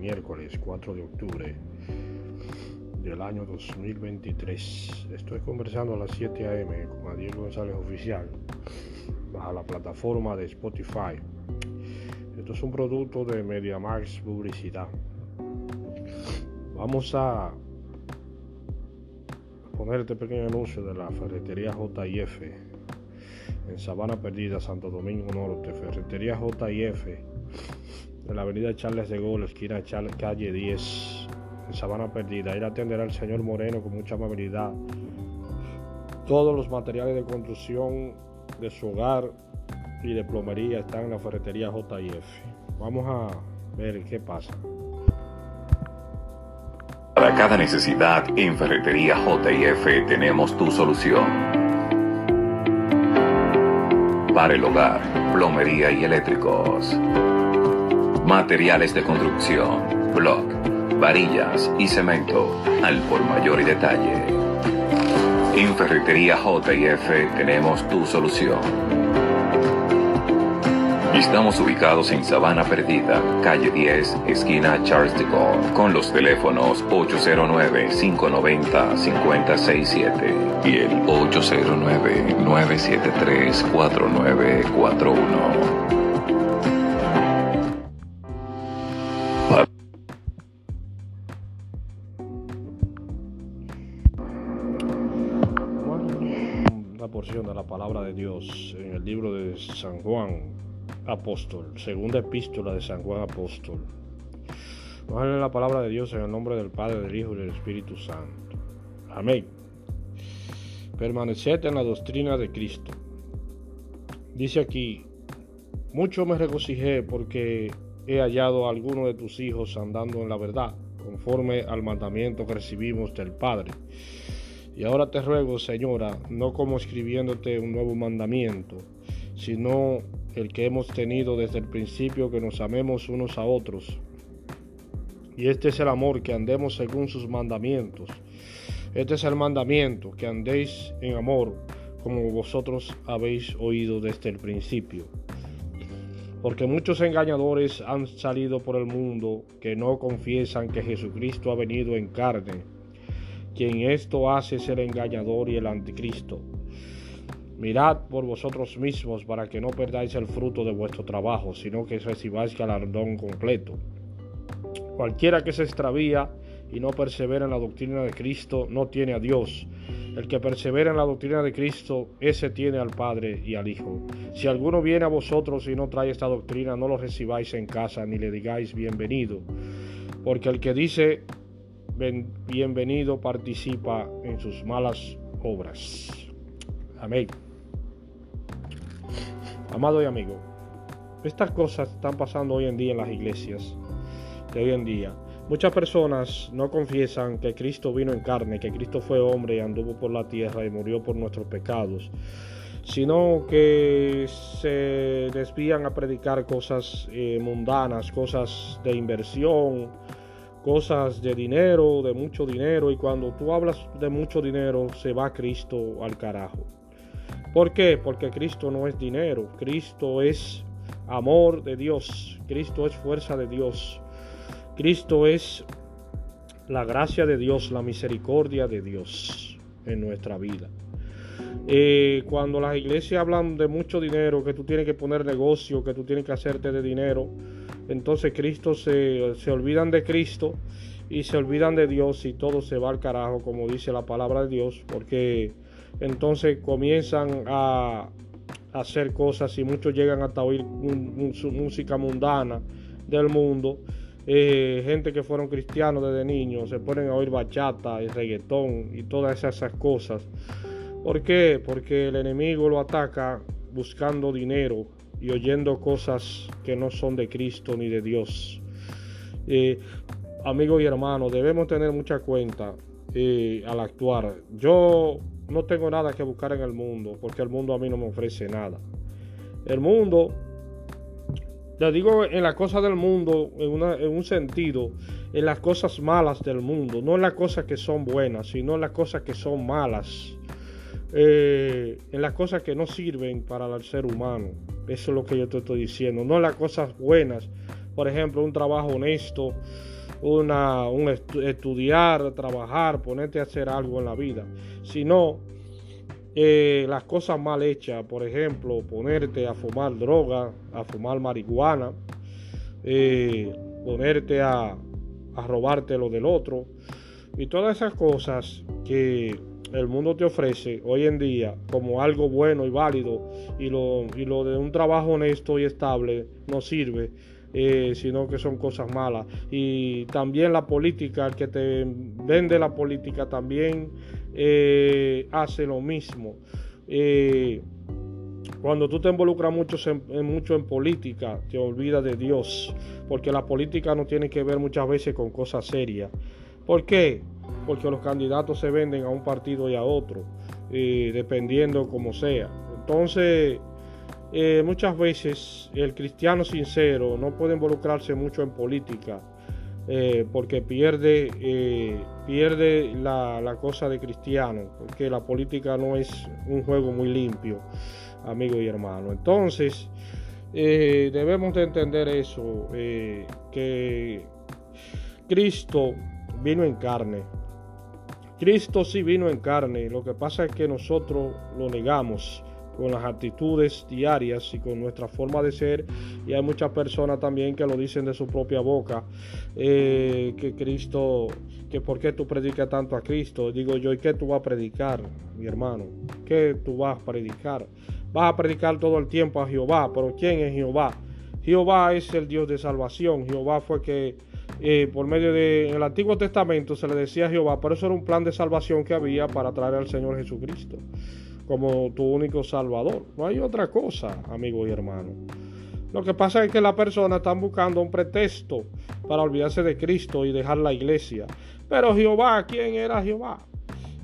miércoles 4 de octubre del año 2023. Estoy conversando a las 7 a.m. con Adiel González Oficial bajo la plataforma de Spotify. Esto es un producto de MediaMax Publicidad. Vamos a poner este pequeño anuncio de la ferretería JF en Sabana Perdida, Santo Domingo Norte, ferretería JF en la avenida Charles de Gaulle, esquina calle 10, en Sabana Perdida. Ir a atender al señor Moreno con mucha amabilidad. Todos los materiales de construcción de su hogar y de plomería están en la ferretería JF. Vamos a ver qué pasa. Para cada necesidad en Ferretería JF tenemos tu solución. Para el hogar, plomería y eléctricos Materiales de construcción, block, varillas y cemento al por mayor y detalle. En Ferretería JF tenemos tu solución. Estamos ubicados en Sabana Perdida, calle 10, esquina Charles de Gaulle, con los teléfonos 809-590-5067 y el 809-973-4941. Dios en el libro de San Juan Apóstol, segunda epístola de San Juan Apóstol. Vamos a leer la palabra de Dios en el nombre del Padre, del Hijo y del Espíritu Santo. Amén. Permaneced en la doctrina de Cristo. Dice aquí, mucho me regocijé porque he hallado a alguno de tus hijos andando en la verdad, conforme al mandamiento que recibimos del Padre. Y ahora te ruego, Señora, no como escribiéndote un nuevo mandamiento, sino el que hemos tenido desde el principio, que nos amemos unos a otros. Y este es el amor, que andemos según sus mandamientos. Este es el mandamiento, que andéis en amor, como vosotros habéis oído desde el principio. Porque muchos engañadores han salido por el mundo que no confiesan que Jesucristo ha venido en carne quien esto hace es el engañador y el anticristo. Mirad por vosotros mismos para que no perdáis el fruto de vuestro trabajo, sino que recibáis galardón completo. Cualquiera que se extravía y no persevera en la doctrina de Cristo no tiene a Dios. El que persevera en la doctrina de Cristo, ese tiene al Padre y al Hijo. Si alguno viene a vosotros y no trae esta doctrina, no lo recibáis en casa ni le digáis bienvenido. Porque el que dice bienvenido participa en sus malas obras. Amén. Amado y amigo, estas cosas están pasando hoy en día en las iglesias hoy en día. Muchas personas no confiesan que Cristo vino en carne, que Cristo fue hombre y anduvo por la tierra y murió por nuestros pecados, sino que se desvían a predicar cosas eh, mundanas, cosas de inversión, cosas de dinero, de mucho dinero, y cuando tú hablas de mucho dinero, se va Cristo al carajo. ¿Por qué? Porque Cristo no es dinero, Cristo es amor de Dios, Cristo es fuerza de Dios, Cristo es la gracia de Dios, la misericordia de Dios en nuestra vida. Eh, cuando las iglesias hablan de mucho dinero, que tú tienes que poner negocio, que tú tienes que hacerte de dinero, entonces Cristo se, se olvidan de Cristo y se olvidan de Dios y todo se va al carajo, como dice la palabra de Dios, porque entonces comienzan a, hacer cosas y muchos llegan hasta oír música mundana del mundo. Eh, gente que fueron cristianos desde niños se ponen a oír bachata y reggaetón y todas esas cosas. ¿Por qué? Porque el enemigo lo ataca buscando dinero y oyendo cosas que no son de Cristo ni de Dios. Eh, amigos y hermanos, debemos tener mucha cuenta eh, al actuar. Yo no tengo nada que buscar en el mundo, porque el mundo a mí no me ofrece nada. El mundo, le digo en las cosas del mundo, en, un sentido, en las cosas malas del mundo, no en las cosas que son buenas, sino en las cosas que son malas. Eh, en las cosas que no sirven para el ser humano. Eso es lo que yo te estoy diciendo. No las cosas buenas. Por ejemplo, un trabajo honesto, una, un estudiar, trabajar, ponerte a hacer algo en la vida, sino eh, las cosas mal hechas, por ejemplo, ponerte a fumar droga, a fumar marihuana, eh, ponerte a, a robarte lo del otro y todas esas cosas que el mundo te ofrece hoy en día como algo bueno y válido y lo, y lo de un trabajo honesto y estable no sirve, eh, sino que son cosas malas. Y también la política, que te vende la política también eh, hace lo mismo. Eh, cuando tú te involucras mucho mucho en política, te olvidas de Dios, porque la política no tiene que ver muchas veces con cosas serias. ¿Por qué? Porque los candidatos se venden a un partido y a otro, dependiendo como sea. Entonces, eh, muchas veces el cristiano sincero no puede involucrarse mucho en política eh, porque pierde, eh, pierde la, cosa de cristiano, porque la política no es un juego muy limpio, amigo y hermano. Entonces, debemos de entender eso, que Cristo vino en carne. Cristo sí vino en carne, lo que pasa es que nosotros lo negamos con las actitudes diarias y con nuestra forma de ser. Y hay muchas personas también que lo dicen de su propia boca, eh, que Cristo, que por qué tú predicas tanto a Cristo. Digo yo, ¿y qué tú vas a predicar, mi hermano? ¿Qué tú vas a predicar? Vas a predicar todo el tiempo a Jehová, pero ¿quién es Jehová? Jehová es el Dios de salvación. Jehová fue que eh, por medio del Antiguo Testamento se le decía a Jehová, pero eso era un plan de salvación que había para traer al Señor Jesucristo como tu único salvador. No hay otra cosa, amigo y hermano. Lo que pasa es que las personas están buscando un pretexto para olvidarse de Cristo y dejar la iglesia. Pero Jehová, ¿quién era Jehová?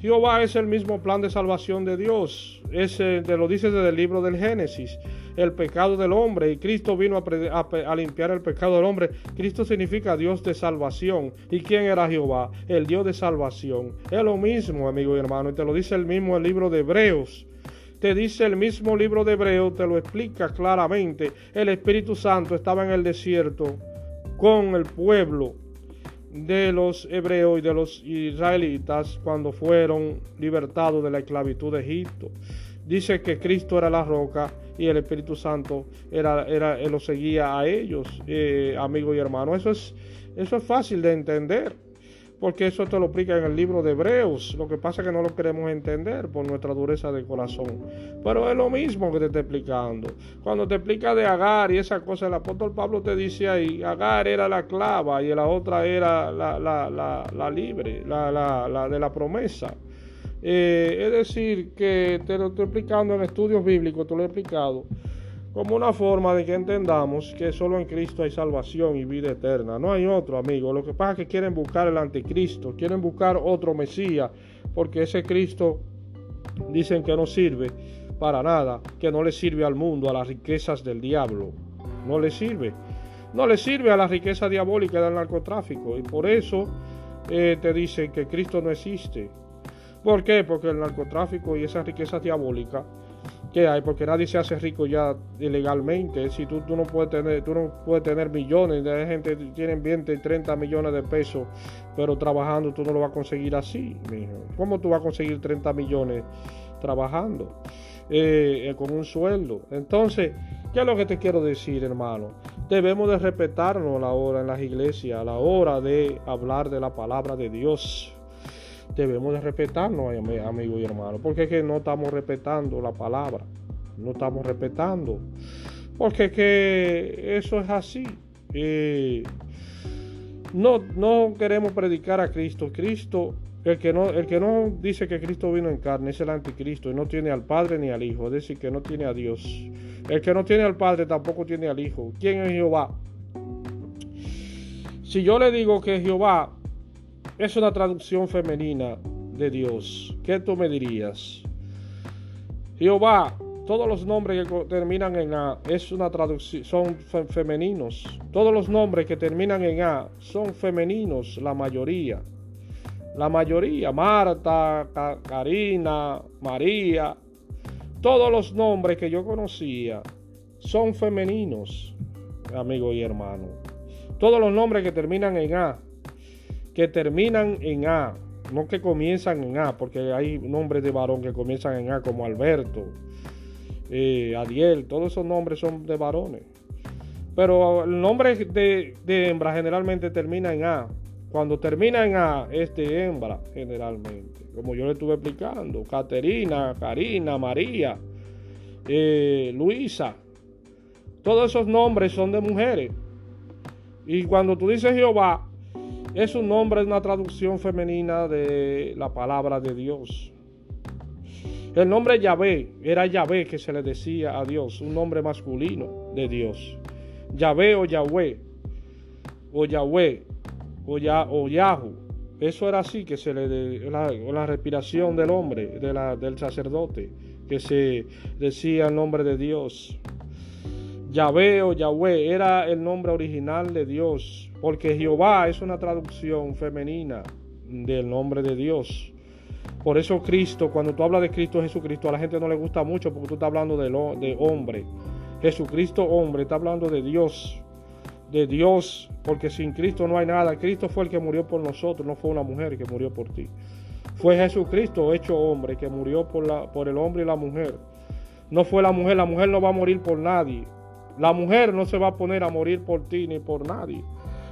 Jehová es el mismo plan de salvación de Dios. Ese te lo dice desde el libro del Génesis. El pecado del hombre y Cristo vino a, limpiar el pecado del hombre. Cristo significa Dios de salvación. ¿Y quién era Jehová? El Dios de salvación. Es lo mismo, amigo y hermano. Y te lo dice el mismo el libro de Hebreos. Te dice el mismo libro de Hebreos, te lo explica claramente. El Espíritu Santo estaba en el desierto con el pueblo de los hebreos y de los israelitas cuando fueron libertados de la esclavitud de Egipto. Dice que Cristo era la roca y el Espíritu Santo era, era, lo seguía a ellos, eh, amigos y hermanos. Eso es, eso es fácil de entender porque eso te lo explica en el libro de Hebreos. Lo que pasa es que no lo queremos entender por nuestra dureza de corazón. Pero es lo mismo que te está explicando. Cuando te explica de Agar y esa cosa, el apóstol Pablo te dice ahí, Agar era la clava y la otra era la, la, la, libre, la, de la promesa. Eh, es decir, que te lo estoy explicando en estudios bíblicos, te lo he explicado como una forma de que entendamos que solo en Cristo hay salvación y vida eterna. No hay otro, amigo. Lo que pasa es que quieren buscar el anticristo, quieren buscar otro Mesías, porque ese Cristo dicen que no sirve para nada, que no le sirve al mundo, a las riquezas del diablo. No le sirve. No le sirve a la riqueza diabólica del narcotráfico. Y por eso eh, te dicen que Cristo no existe. ¿Por qué? Porque el narcotráfico y esa riqueza diabólica que hay, porque nadie se hace rico ya ilegalmente. Si tú, tú no puedes tener, tú no puedes tener millones, de gente que tienen 20 y 30 millones de pesos, pero trabajando tú no lo vas a conseguir así, mijo. ¿Cómo tú vas a conseguir 30 millones trabajando? Eh, eh, con un sueldo. Entonces, ¿qué es lo que te quiero decir, hermano? Debemos de respetarnos la hora en las iglesias, a la hora de hablar de la palabra de Dios debemos de respetarnos, amigos y hermanos, porque es que no estamos respetando la palabra, no estamos respetando, porque que eso es así. Eh, no, no queremos predicar a Cristo. Cristo, el que, no, el que no dice que Cristo vino en carne es el anticristo y no tiene al Padre ni al Hijo, es decir, que no tiene a Dios. El que no tiene al Padre tampoco tiene al Hijo. ¿Quién es Jehová? Si yo le digo que Jehová es una traducción femenina de Dios. ¿Qué tú me dirías? Jehová, todos los nombres que terminan en A es una traducción, son femeninos. Todos los nombres que terminan en A son femeninos, la mayoría. La mayoría, Marta, Karina, María, todos los nombres que yo conocía son femeninos, amigo y hermano. Todos los nombres que terminan en A que terminan en A, no que comienzan en A, porque hay nombres de varón que comienzan en A, como Alberto, eh, Adiel, todos esos nombres son de varones. Pero el nombre de, de, hembra generalmente termina en A. Cuando termina en A es de hembra generalmente. Como yo le estuve explicando. Caterina, Karina, María, eh, Luisa. Todos esos nombres son de mujeres. Y cuando tú dices Jehová, es un nombre, es una traducción femenina de la palabra de Dios. El nombre Yahvé era Yahvé que se le decía a Dios, un nombre masculino de Dios. Yahvé o Yahweh, o Yahweh, o, ya, o Yahu. Eso era así que se le la, la respiración del hombre, de la, del sacerdote, que se decía el nombre de Dios. Yahvé o Yahweh era el nombre original de Dios, porque Jehová es una traducción femenina del nombre de Dios. Por eso Cristo, cuando tú hablas de Cristo Jesucristo, a la gente no le gusta mucho porque tú estás hablando de, lo, de hombre. Jesucristo hombre, está hablando de Dios, de Dios, porque sin Cristo no hay nada. Cristo fue el que murió por nosotros, no fue una mujer que murió por ti. Fue Jesucristo hecho hombre que murió por, la, por el hombre y la mujer. No fue la mujer, la mujer no va a morir por nadie. La mujer no se va a poner a morir por ti ni por nadie.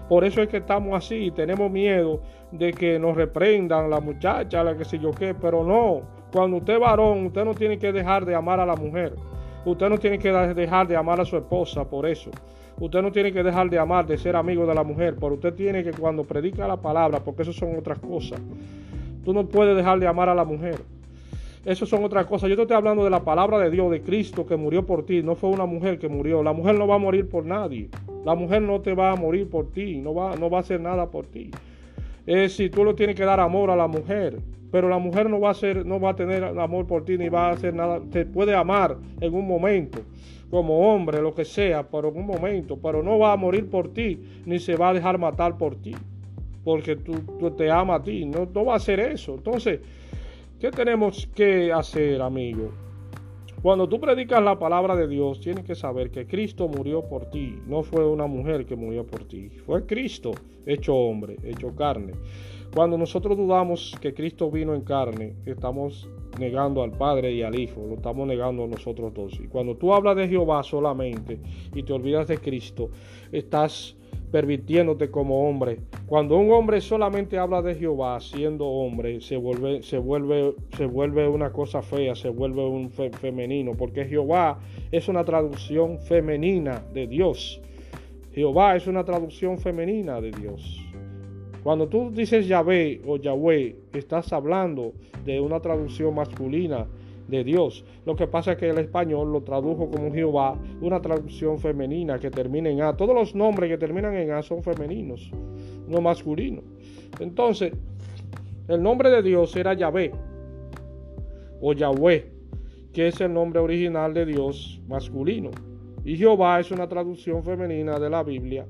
Por eso es que estamos así, tenemos miedo de que nos reprendan la muchacha, la que sé yo qué, pero no. Cuando usted es varón, usted no tiene que dejar de amar a la mujer. Usted no tiene que dejar de amar a su esposa por eso. Usted no tiene que dejar de amar, de ser amigo de la mujer, pero usted tiene que cuando predica la palabra, porque eso son otras cosas. Tú no puedes dejar de amar a la mujer. Eso son otras cosas. Yo te estoy hablando de la palabra de Dios, de Cristo que murió por ti. No fue una mujer que murió. La mujer no va a morir por nadie. La mujer no te va a morir por ti. No va, no va a hacer nada por ti. Es si tú le tienes que dar amor a la mujer. Pero la mujer no va a ser, no va a tener amor por ti ni va a hacer nada. Te puede amar en un momento, como hombre, lo que sea, pero en un momento. Pero no va a morir por ti, ni se va a dejar matar por ti. Porque tú, te ama a ti. No, no va a hacer eso. Entonces, ¿Qué tenemos que hacer, amigo? Cuando tú predicas la palabra de Dios, tienes que saber que Cristo murió por ti. No fue una mujer que murió por ti. Fue Cristo hecho hombre, hecho carne. Cuando nosotros dudamos que Cristo vino en carne, estamos negando al Padre y al Hijo, lo estamos negando a nosotros dos. Y cuando tú hablas de Jehová solamente y te olvidas de Cristo, estás permitiéndote como hombre. Cuando un hombre solamente habla de Jehová siendo hombre, se vuelve, se vuelve, se vuelve una cosa fea, se vuelve un femenino, porque Jehová es una traducción femenina de Dios. Jehová es una traducción femenina de Dios. Cuando tú dices Yahvé o Yahweh, estás hablando de una traducción masculina de Dios. Lo que pasa es que el español lo tradujo como Jehová, una traducción femenina que termina en A. Todos los nombres que terminan en A son femeninos, no masculinos. Entonces, el nombre de Dios era Yahvé o Yahweh, que es el nombre original de Dios masculino. Y Jehová es una traducción femenina de la Biblia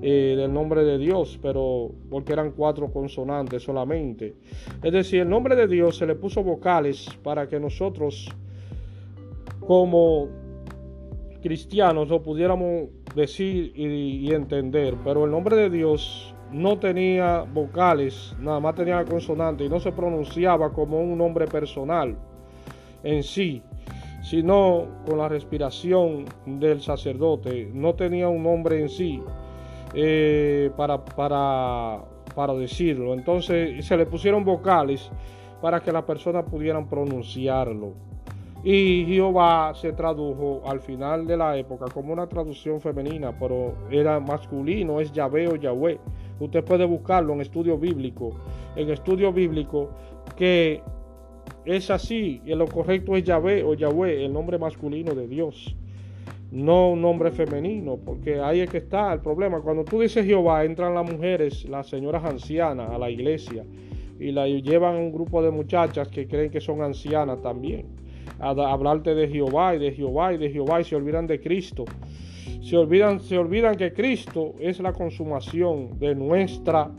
eh, del nombre de Dios, pero porque eran cuatro consonantes solamente. Es decir, el nombre de Dios se le puso vocales para que nosotros, como cristianos, lo pudiéramos decir y, entender, pero el nombre de Dios no tenía vocales, nada más tenía consonantes y no se pronunciaba como un nombre personal en sí, sino con la respiración del sacerdote. No tenía un nombre en sí, eh, para, para, para decirlo. Entonces se le pusieron vocales para que las personas pudieran pronunciarlo. Y Jehová se tradujo al final de la época como una traducción femenina, pero era masculino, es Yahvé o Yahweh. Usted puede buscarlo en estudio bíblico. En estudio bíblico que es así, y lo correcto es Yahvé o Yahweh, el nombre masculino de Dios no un nombre femenino, porque ahí es que está el problema. Cuando tú dices Jehová, entran las mujeres, las señoras ancianas a la iglesia y la llevan un grupo de muchachas que creen que son ancianas también. A, hablarte de Jehová y de Jehová y de Jehová y se olvidan de Cristo. Se olvidan, se olvidan que Cristo es la consumación de nuestra.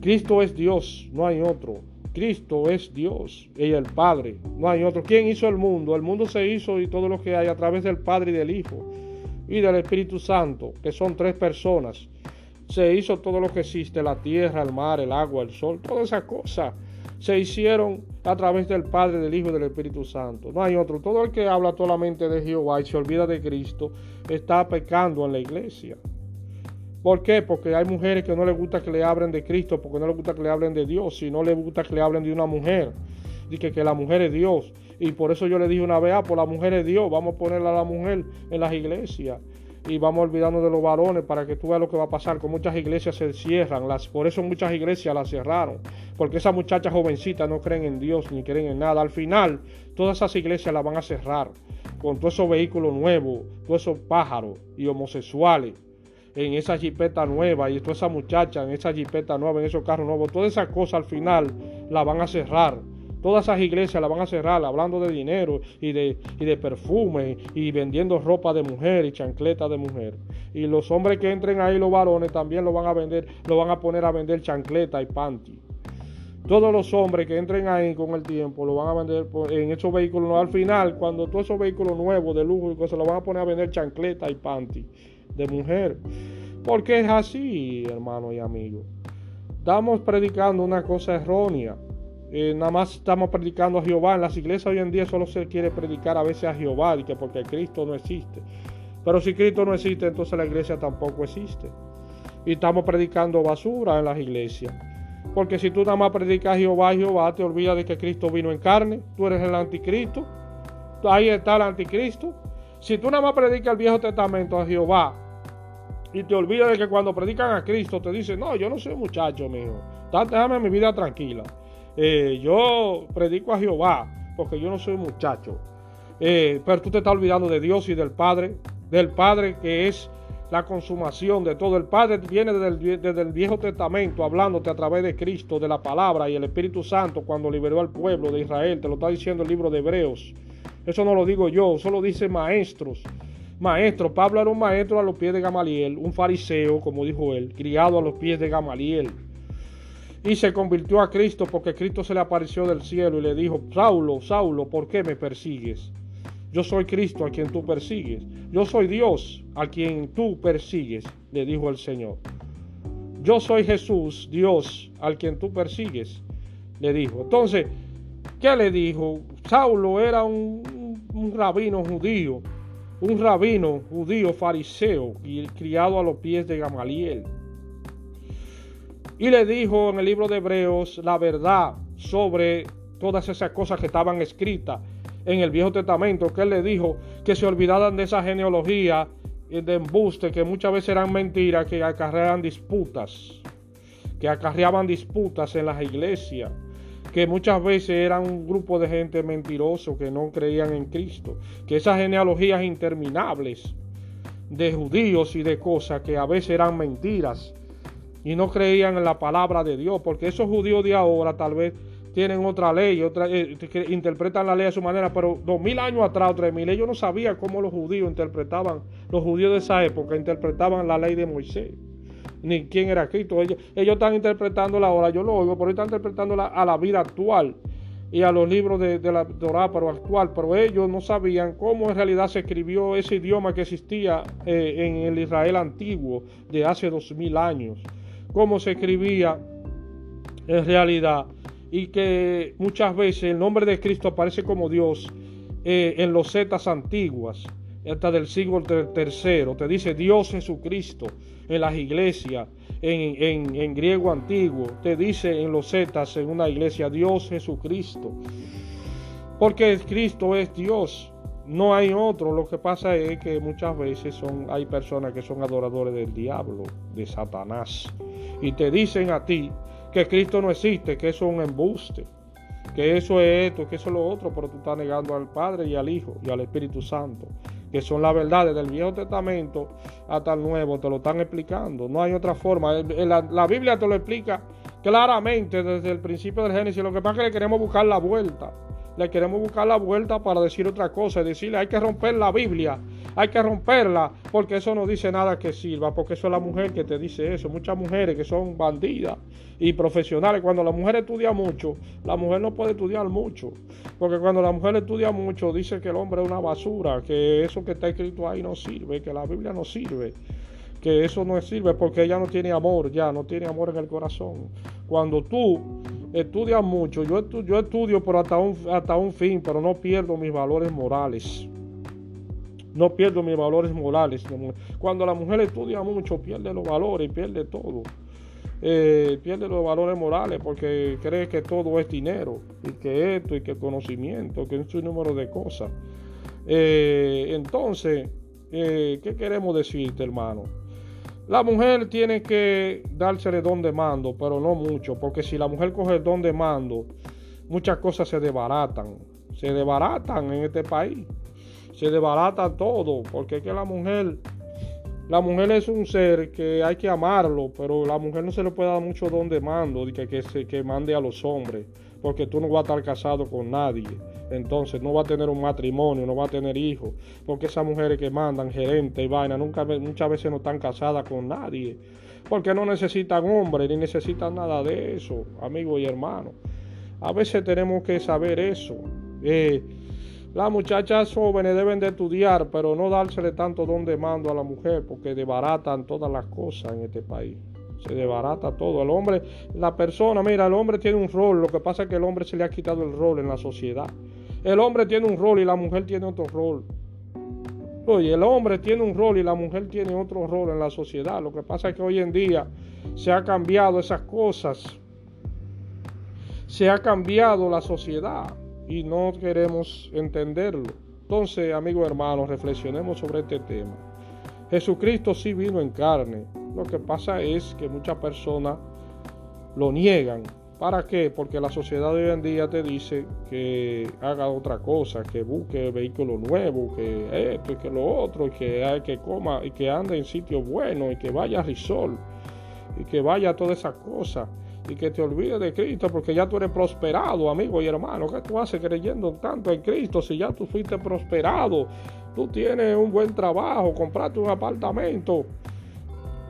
Cristo es Dios, no hay otro. Cristo es Dios y el Padre. No hay otro. ¿Quién hizo el mundo? El mundo se hizo y todo lo que hay a través del Padre y del Hijo y del Espíritu Santo, que son tres personas. Se hizo todo lo que existe, la tierra, el mar, el agua, el sol, todas esas cosas se hicieron a través del Padre, del Hijo y del Espíritu Santo. No hay otro. Todo el que habla solamente de Jehová y se olvida de Cristo está pecando en la iglesia. ¿Por qué? Porque hay mujeres que no les gusta que le hablen de Cristo, porque no les gusta que le hablen de Dios, y no les gusta que le hablen de una mujer. Dice que la mujer es Dios. Y por eso yo le dije una vez, ah, pues la mujer es Dios, vamos a ponerla a la mujer en las iglesias y vamos olvidando de los varones para que tú veas lo que va a pasar. Con muchas iglesias se cierran, las, por eso muchas iglesias las cerraron, porque esas muchachas jovencitas no creen en Dios ni creen en nada. Al final, todas esas iglesias las van a cerrar con todos esos vehículos nuevos, todos esos pájaros y homosexuales en esa jipeta nueva y todas esas muchachas en esa jipeta nueva, en esos carros nuevos, todas esas cosas al final las van a cerrar Todas esas iglesias las van a cerrar hablando de dinero y de, de perfume y vendiendo ropa de mujer y chancleta de mujer. Y los hombres que entren ahí, los varones, también lo van a vender, lo van a poner a vender chancleta y panty. Todos los hombres que entren ahí con el tiempo lo van a vender en esos vehículos. Al final, cuando todos esos vehículos nuevos de lujo y cosas, lo van a poner a vender chancleta y panty de mujer. Porque es así, hermanos y amigos. Estamos predicando una cosa errónea. Eh, nada más estamos predicando a Jehová. En las iglesias hoy en día solo se quiere predicar a veces a Jehová, que porque Cristo no existe. Pero si Cristo no existe, entonces la iglesia tampoco existe. Y estamos predicando basura en las iglesias. Porque si tú nada más predicas a Jehová, Jehová, te olvidas de que Cristo vino en carne. Tú eres el anticristo. Ahí está el anticristo. Si tú nada más predicas el Viejo Testamento a Jehová y te olvidas de que cuando predican a Cristo te dicen, no, yo no soy muchacho mío. Déjame mi vida tranquila. Eh, yo predico a Jehová porque yo no soy muchacho. Eh, pero tú te estás olvidando de Dios y del Padre, del Padre que es la consumación de todo. El Padre viene desde el, Viejo Testamento hablándote a través de Cristo, de la palabra y el Espíritu Santo cuando liberó al pueblo de Israel. Te lo está diciendo el libro de Hebreos. Eso no lo digo yo, solo dice maestros. Maestro, Pablo era un maestro a los pies de Gamaliel, un fariseo, como dijo él, criado a los pies de Gamaliel y se convirtió a Cristo porque Cristo se le apareció del cielo y le dijo, Saulo, Saulo, ¿por qué me persigues? Yo soy Cristo a quien tú persigues. Yo soy Dios a quien tú persigues, le dijo el Señor. Yo soy Jesús, Dios, al quien tú persigues, le dijo. Entonces, ¿qué le dijo? Saulo era un, un rabino judío, un rabino judío fariseo y criado a los pies de Gamaliel. Y le dijo en el libro de Hebreos la verdad sobre todas esas cosas que estaban escritas en el Viejo Testamento, que él le dijo que se olvidaran de esa genealogía de embuste, que muchas veces eran mentiras, que acarreaban disputas, que acarreaban disputas en las iglesias, que muchas veces eran un grupo de gente mentiroso que no creían en Cristo, que esas genealogías interminables de judíos y de cosas que a veces eran mentiras, y no creían en la palabra de Dios, porque esos judíos de ahora tal vez tienen otra ley, otra, eh, que interpretan la ley a su manera, pero dos mil años atrás, tres mil, ellos no sabían cómo los judíos interpretaban, los judíos de esa época interpretaban la ley de Moisés, ni quién era Cristo. Ellos, ellos están interpretando la hora, yo lo oigo, pero están interpretando a la vida actual y a los libros de, la Torah, pero actual, pero ellos no sabían cómo en realidad se escribió ese idioma que existía eh, en el Israel antiguo de hace dos mil años. Cómo se escribía en realidad. Y que muchas veces el nombre de Cristo aparece como Dios eh, en los zetas antiguas, hasta del siglo tercero. Te dice Dios Jesucristo en las iglesias, en, en griego antiguo. Te dice en los zetas en una iglesia Dios Jesucristo. Porque Cristo es Dios. No hay otro. Lo que pasa es que muchas veces son, hay personas que son adoradores del diablo, de Satanás y te dicen a ti que Cristo no existe, que eso es un embuste, que eso es esto, que eso es lo otro, pero tú estás negando al Padre y al Hijo y al Espíritu Santo, que son las verdades del Viejo Testamento hasta el Nuevo, te lo están explicando, no hay otra forma, la, la Biblia te lo explica claramente desde el principio del Génesis, lo que pasa es que le queremos buscar la vuelta. Le queremos buscar la vuelta para decir otra cosa, decirle hay que romper la Biblia, hay que romperla, porque eso no dice nada que sirva, porque eso es la mujer que te dice eso. Muchas mujeres que son bandidas y profesionales, cuando la mujer estudia mucho, la mujer no puede estudiar mucho, porque cuando la mujer estudia mucho dice que el hombre es una basura, que eso que está escrito ahí no sirve, que la Biblia no sirve que eso no sirve porque ella no tiene amor, ya no tiene amor en el corazón. Cuando tú estudias mucho, yo, yo estudio pero hasta un, hasta un fin, pero no pierdo mis valores morales. No pierdo mis valores morales. Cuando la mujer estudia mucho, pierde los valores, pierde todo. Eh, pierde los valores morales porque cree que todo es dinero y que esto y que conocimiento, que es un número de cosas. Eh, entonces, eh, ¿qué queremos decirte, hermano? La mujer tiene que dársele don de mando, pero no mucho, porque si la mujer coge el don de mando, muchas cosas se desbaratan. Se desbaratan en este país. Se desbarata todo, porque es que la mujer, la mujer es un ser que hay que amarlo, pero la mujer no se le puede dar mucho don de mando, que, que, se, que mande a los hombres, porque tú no vas a estar casado con nadie entonces no va a tener un matrimonio, no va a tener hijos, porque esas mujeres que mandan gerente y vaina nunca, muchas veces no están casadas con nadie, porque no necesitan hombre ni necesitan nada de eso, amigos y hermanos. A veces tenemos que saber eso. Eh, las muchachas jóvenes deben de estudiar, pero no dársele tanto don de mando a la mujer, porque desbaratan todas las cosas en este país se desbarata todo. El hombre, la persona, mira, el hombre tiene un rol, lo que pasa es que el hombre se le ha quitado el rol en la sociedad. El hombre tiene un rol y la mujer tiene otro rol. Oye, el hombre tiene un rol y la mujer tiene otro rol en la sociedad. Lo que pasa es que hoy en día se ha cambiado esas cosas. Se ha cambiado la sociedad y no queremos entenderlo. Entonces, amigos hermanos, reflexionemos sobre este tema. Jesucristo sí vino en carne. Lo que pasa es que muchas personas lo niegan. ¿Para qué? Porque la sociedad de hoy en día te dice que haga otra cosa, que busque vehículos nuevos, que esto y que lo otro, y que, hay que coma y que ande en sitios buenos y que vaya a Risol y que vaya a todas esas cosas y que te olvides de Cristo porque ya tú eres prosperado, amigo y hermano. ¿Qué tú haces creyendo tanto en Cristo si ya tú fuiste prosperado? Tú tienes un buen trabajo, compraste un apartamento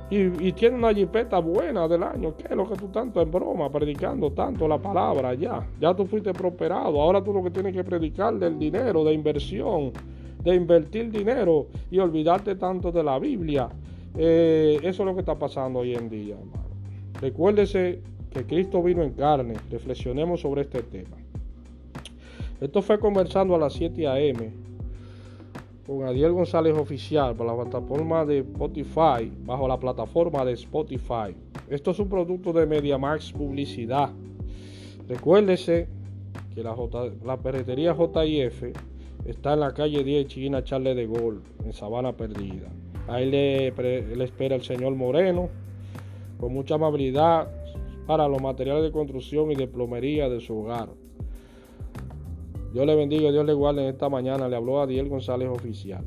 y, tienes una jipeta buena del año. ¿Qué es lo que tú tanto en broma, predicando tanto la palabra ya? Ya tú fuiste prosperado. Ahora tú lo que tienes que predicar del dinero, de inversión, de invertir dinero y olvidarte tanto de la Biblia. Eh, eso es lo que está pasando hoy en día, hermano. Recuérdese que Cristo vino en carne. Reflexionemos sobre este tema. Esto fue conversando a las 7 a.m con Adiel González Oficial por la plataforma de Spotify, bajo la plataforma de Spotify. Esto es un producto de MediaMax Publicidad. Recuérdese que la, J, la perretería JIF está en la calle 10 China Charle de Gol, en Sabana Perdida. Ahí le, le espera el señor Moreno, con mucha amabilidad para los materiales de construcción y de plomería de su hogar. Dios le bendiga, Dios le guarde en esta mañana. Le habló a Diel González Oficial.